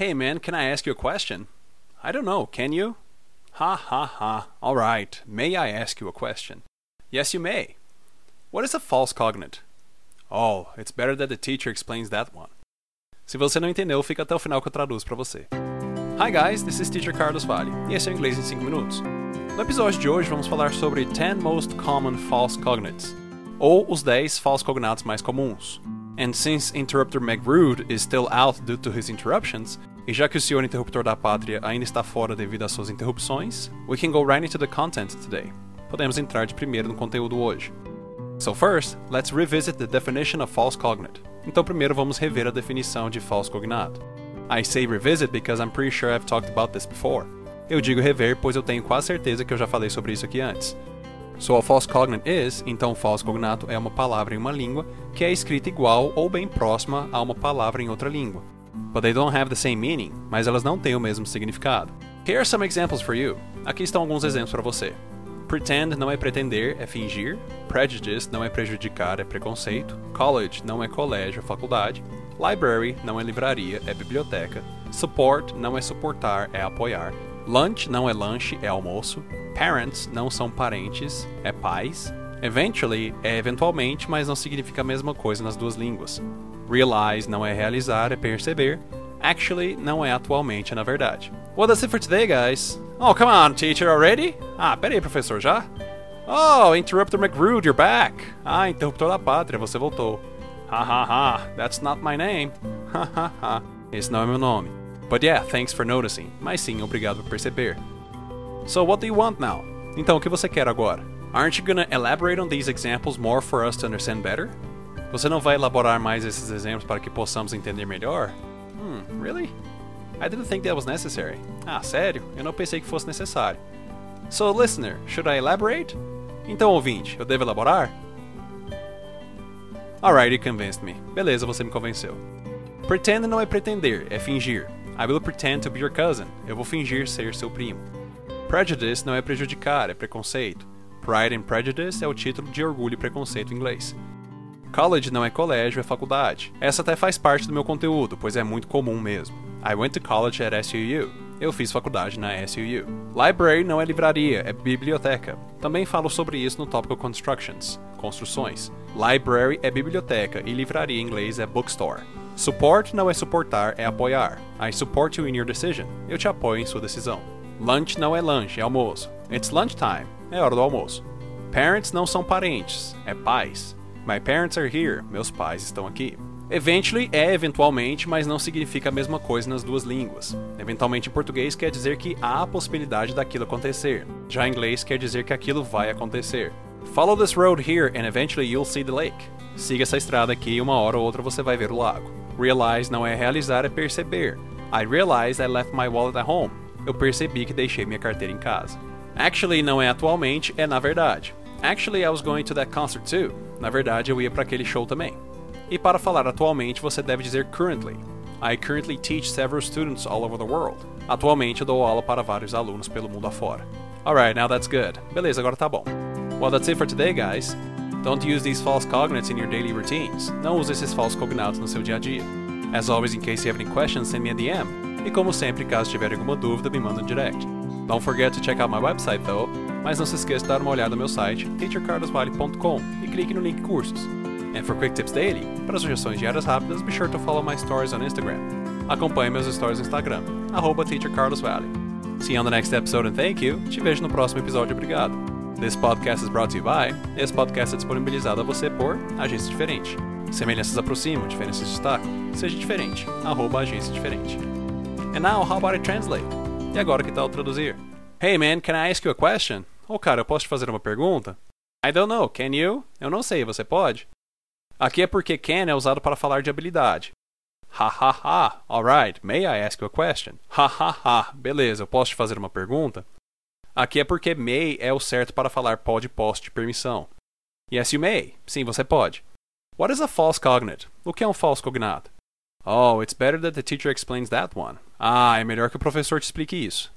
Hey man, can I ask you a question? I don't know, can you? Ha ha ha. Alright, may I ask you a question? Yes, you may. What is a false cognate? Oh, it's better that the teacher explains that one. Se você não entendeu, fica até o final que eu traduzo para você. Hi guys, this is Teacher Carlos Vale, e esse é o Inglês em 5 Minutos. No episódio de hoje vamos falar sobre 10 Most Common False Cognates, ou os 10 falsos cognatos mais comuns. And since Interrupter McRude is still out due to his interruptions, e já que o senhor interruptor da pátria ainda está fora devido às suas interrupções, we can go right into the content today. Podemos entrar de primeiro no conteúdo hoje. So first, let's revisit the definition of false cognate. Então primeiro vamos rever a definição de falso cognato. I say revisit because I'm pretty sure I've talked about this before. Eu digo rever pois eu tenho quase certeza que eu já falei sobre isso aqui antes. So a false cognate is, então falso cognato é uma palavra em uma língua que é escrita igual ou bem próxima a uma palavra em outra língua. But they don't have the same meaning, mas elas não têm o mesmo significado. Here are some examples for you. Aqui estão alguns exemplos para você. Pretend não é pretender, é fingir. Prejudice não é prejudicar, é preconceito. College não é colégio, é faculdade. Library não é livraria, é biblioteca. Support não é suportar, é apoiar. Lunch não é lanche, é almoço. Parents não são parentes, é pais. Eventually é eventualmente, mas não significa a mesma coisa nas duas línguas. Realize não é realizar, é perceber. Actually não é atualmente, é na verdade. Well, that's it for today, guys. Oh, come on, teacher, already? Ah, pera aí, professor, já? Oh, Interrupter McRude, you're back. Ah, interruptor da pátria, você voltou. Ha ha ha, that's not my name. Ha ha ha, esse não é meu nome. But yeah, thanks for noticing. Mas sim, obrigado por perceber. So what do you want now? Então, o que você quer agora? Aren't you gonna elaborate on these examples more for us to understand better? Você não vai elaborar mais esses exemplos para que possamos entender melhor? Hmm, really? I didn't think that was necessary. Ah, sério? Eu não pensei que fosse necessário. So, listener, should I elaborate? Então, ouvinte, eu devo elaborar? Alright, you convinced me. Beleza, você me convenceu. Pretend não é pretender, é fingir. I will pretend to be your cousin. Eu vou fingir ser seu primo. Prejudice não é prejudicar, é preconceito. Pride and Prejudice é o título de Orgulho e Preconceito em inglês. College não é colégio, é faculdade. Essa até faz parte do meu conteúdo, pois é muito comum mesmo. I went to college at SUU. Eu fiz faculdade na SUU. Library não é livraria, é biblioteca. Também falo sobre isso no tópico Constructions, construções. Library é biblioteca e livraria em inglês é bookstore. Support não é suportar, é apoiar. I support you in your decision. Eu te apoio em sua decisão. Lunch não é lanche, é almoço. It's lunchtime. É hora do almoço. Parents não são parentes, é pais. My parents are here. Meus pais estão aqui. Eventually é eventualmente, mas não significa a mesma coisa nas duas línguas. Eventualmente em português quer dizer que há a possibilidade daquilo acontecer. Já em inglês quer dizer que aquilo vai acontecer. Follow this road here and eventually you'll see the lake. Siga essa estrada aqui e uma hora ou outra você vai ver o lago. Realize não é realizar, é perceber. I realized I left my wallet at home. Eu percebi que deixei minha carteira em casa. Actually não é atualmente, é na verdade. Actually I was going to that concert too. Na verdade eu ia para aquele show também. E para falar atualmente, você deve dizer currently. I currently teach several students all over the world. Atualmente eu dou aula para vários alunos pelo mundo afora. Alright, now that's good. Beleza, agora tá bom. Well, that's it for today, guys. Don't use these false cognates in your daily routines. Não use esses falsos cognatos no seu dia a dia. As always, in case you have any questions, send me a DM. E como sempre, caso tiver alguma dúvida, me manda um direct. Don't forget to check out my website though, mas não se esqueça de dar uma olhada no meu site, teachercarlosvale.com, e clique no link cursos. And for quick tips daily, para sugestões diárias rápidas, be sure to follow my stories on Instagram. Acompanhe meus stories no Instagram, arroba teachercarlosvalley. See you on the next episode and thank you. Te vejo no próximo episódio, obrigado. This podcast is brought to you by. Esse podcast é disponibilizado a você por Agência Diferente. Semelhanças aproximam, diferenças destacam. Seja diferente, arroba agência diferente. And now, how about I translate? E agora que tal traduzir? Hey man, can I ask you a question? Oh cara, eu posso te fazer uma pergunta? I don't know, can you? Eu não sei, você pode? Aqui é porque can é usado para falar de habilidade. Ha ha ha, alright, may I ask you a question? Ha ha ha, beleza, eu posso te fazer uma pergunta? Aqui é porque may é o certo para falar pode, posso, de permissão. Yes, you may. Sim, você pode. What is a false cognate? O que é um falso cognato? Oh, it's better that the teacher explains that one. Ah, é melhor que o professor te explique isso.